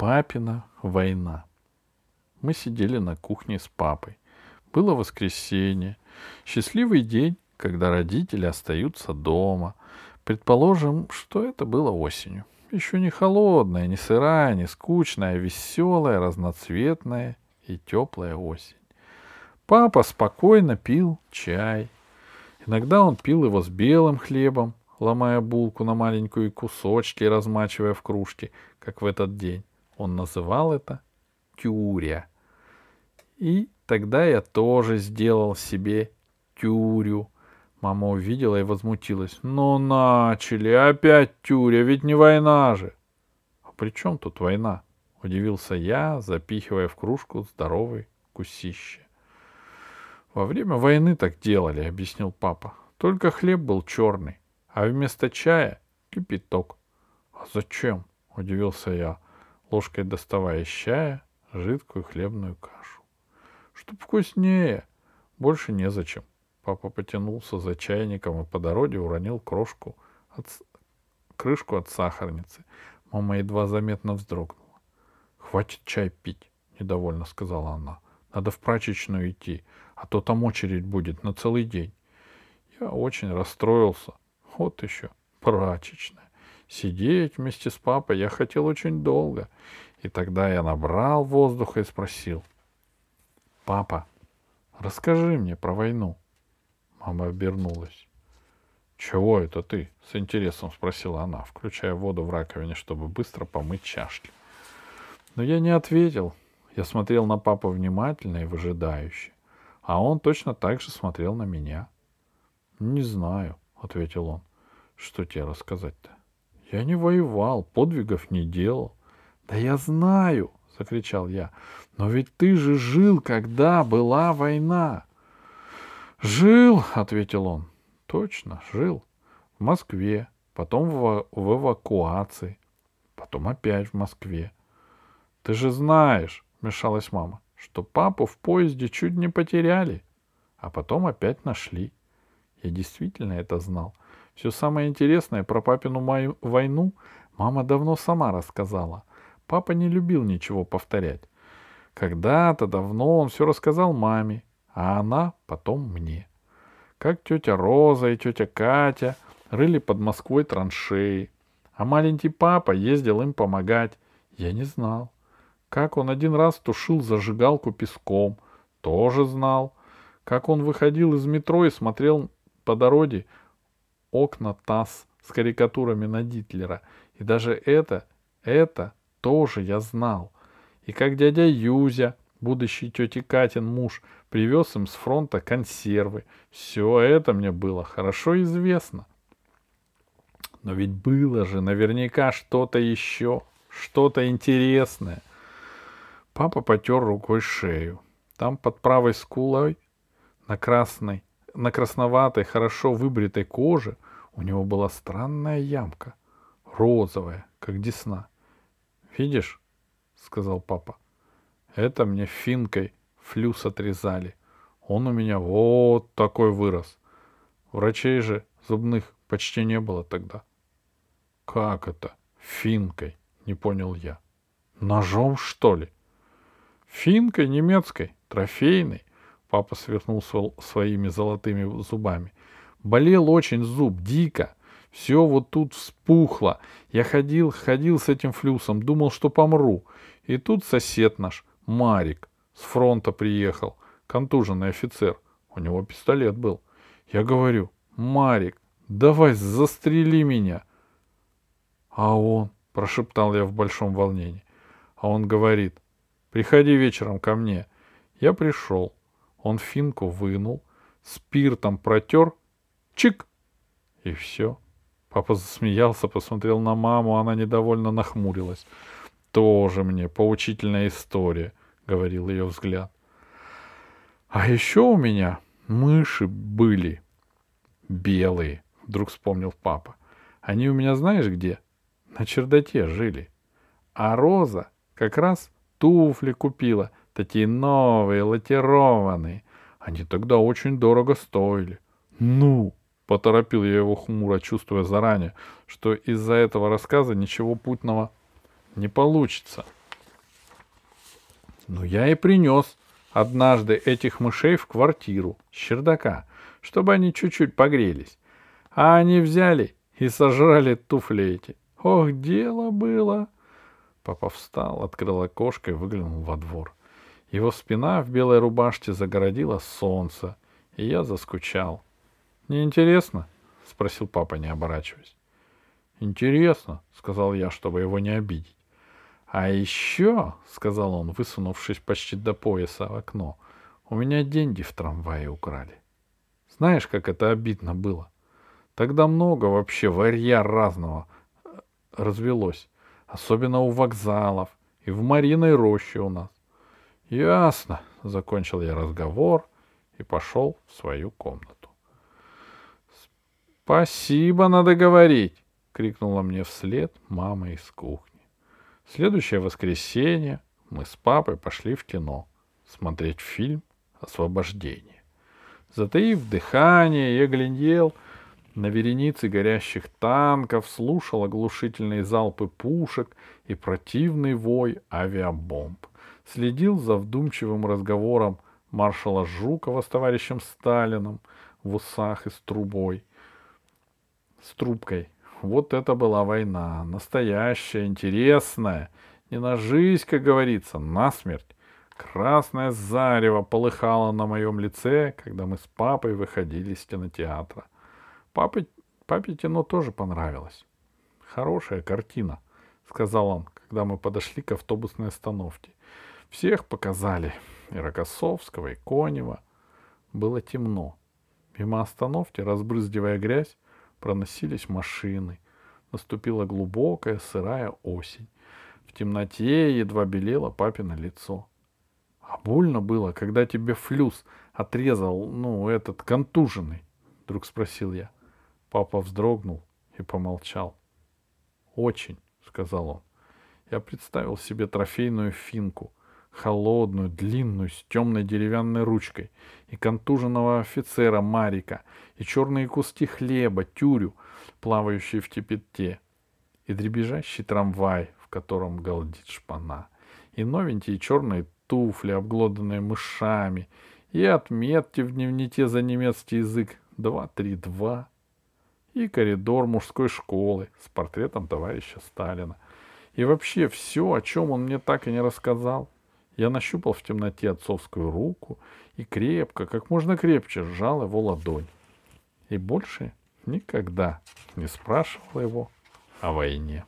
Папина война. Мы сидели на кухне с папой. Было воскресенье. Счастливый день, когда родители остаются дома. Предположим, что это было осенью. Еще не холодная, не сырая, не скучная, а веселая, разноцветная и теплая осень. Папа спокойно пил чай. Иногда он пил его с белым хлебом, ломая булку на маленькие кусочки и размачивая в кружке, как в этот день. Он называл это тюря. И тогда я тоже сделал себе тюрю. Мама увидела и возмутилась. Ну, начали, опять тюря, ведь не война же. А при чем тут война? Удивился я, запихивая в кружку здоровый кусище. Во время войны так делали, объяснил папа. Только хлеб был черный, а вместо чая кипяток. А зачем? Удивился я, ложкой доставая из чая жидкую хлебную кашу. Чтоб вкуснее. Больше незачем. Папа потянулся за чайником и по дороге уронил крошку от... крышку от сахарницы. Мама едва заметно вздрогнула. «Хватит чай пить», — недовольно сказала она. «Надо в прачечную идти, а то там очередь будет на целый день». Я очень расстроился. Вот еще прачечная. Сидеть вместе с папой я хотел очень долго. И тогда я набрал воздуха и спросил. «Папа, расскажи мне про войну». Мама обернулась. «Чего это ты?» — с интересом спросила она, включая воду в раковине, чтобы быстро помыть чашки. Но я не ответил. Я смотрел на папу внимательно и выжидающе. А он точно так же смотрел на меня. «Не знаю», — ответил он. «Что тебе рассказать-то?» «Я не воевал, подвигов не делал». «Да я знаю!» — закричал я. «Но ведь ты же жил, когда была война!» «Жил», — ответил он. «Точно, жил. В Москве, потом в, в эвакуации, потом опять в Москве. Ты же знаешь, — вмешалась мама, — что папу в поезде чуть не потеряли, а потом опять нашли. Я действительно это знал. Все самое интересное про папину мою войну мама давно сама рассказала. Папа не любил ничего повторять. Когда-то давно он все рассказал маме, а она потом мне. Как тетя Роза и тетя Катя рыли под Москвой траншеи, а маленький папа ездил им помогать. Я не знал. Как он один раз тушил зажигалку песком, тоже знал. Как он выходил из метро и смотрел по дороге окна ТАСС с карикатурами на Дитлера. И даже это, это тоже я знал. И как дядя Юзя будущий тети Катин муж, привез им с фронта консервы. Все это мне было хорошо известно. Но ведь было же наверняка что-то еще, что-то интересное. Папа потер рукой шею. Там под правой скулой на красной, на красноватой, хорошо выбритой коже у него была странная ямка, розовая, как десна. «Видишь?» — сказал папа. Это мне финкой флюс отрезали. Он у меня вот такой вырос. Врачей же зубных почти не было тогда. Как это? Финкой? Не понял я. Ножом, что ли? Финкой немецкой, трофейной. Папа свернул своими золотыми зубами. Болел очень зуб, дико. Все вот тут вспухло. Я ходил, ходил с этим флюсом, думал, что помру. И тут сосед наш, Марик с фронта приехал, контуженный офицер. У него пистолет был. Я говорю, Марик, давай застрели меня. А он, прошептал я в большом волнении. А он говорит, приходи вечером ко мне. Я пришел. Он финку вынул, спиртом протер, чик, и все. Папа засмеялся, посмотрел на маму, она недовольно нахмурилась. Тоже мне поучительная история говорил ее взгляд. А еще у меня мыши были белые, вдруг вспомнил папа. Они у меня знаешь где? На чердаке жили. А Роза как раз туфли купила, такие новые, лакированные. Они тогда очень дорого стоили. Ну, поторопил я его хмуро, чувствуя заранее, что из-за этого рассказа ничего путного не получится. Ну, я и принес однажды этих мышей в квартиру с чердака, чтобы они чуть-чуть погрелись. А они взяли и сожрали туфли эти. Ох, дело было! Папа встал, открыл окошко и выглянул во двор. Его спина в белой рубашке загородила солнце, и я заскучал. «Неинтересно?» — спросил папа, не оборачиваясь. «Интересно», — сказал я, чтобы его не обидеть. «А еще», — сказал он, высунувшись почти до пояса в окно, — «у меня деньги в трамвае украли. Знаешь, как это обидно было? Тогда много вообще варья разного э, развелось, особенно у вокзалов и в Мариной роще у нас. Ясно, — закончил я разговор и пошел в свою комнату. «Спасибо, надо говорить!» — крикнула мне вслед мама из кухни. Следующее воскресенье мы с папой пошли в кино смотреть фильм «Освобождение». Затаив дыхание, я глядел на вереницы горящих танков, слушал оглушительные залпы пушек и противный вой авиабомб. Следил за вдумчивым разговором маршала Жукова с товарищем Сталиным в усах и с трубой, с трубкой вот это была война. Настоящая, интересная. Не на жизнь, как говорится, на смерть. Красное зарево полыхало на моем лице, когда мы с папой выходили из кинотеатра. Папе, папе кино тоже понравилось. Хорошая картина, сказал он, когда мы подошли к автобусной остановке. Всех показали. И Рокоссовского, и Конева. Было темно. Мимо остановки, разбрызгивая грязь, Проносились машины. Наступила глубокая сырая осень. В темноте едва белело папино лицо. А больно было, когда тебе флюс отрезал, ну, этот контуженный, вдруг спросил я. Папа вздрогнул и помолчал. Очень, сказал он. Я представил себе трофейную финку, холодную, длинную, с темной деревянной ручкой, и контуженного офицера Марика, и черные куски хлеба, тюрю, плавающие в кипяте, и дребезжащий трамвай, в котором галдит шпана, и новенькие черные туфли, обглоданные мышами, и отметки в дневнике за немецкий язык 232, и коридор мужской школы с портретом товарища Сталина. И вообще все, о чем он мне так и не рассказал — я нащупал в темноте отцовскую руку и крепко, как можно крепче сжал его ладонь. И больше никогда не спрашивал его о войне.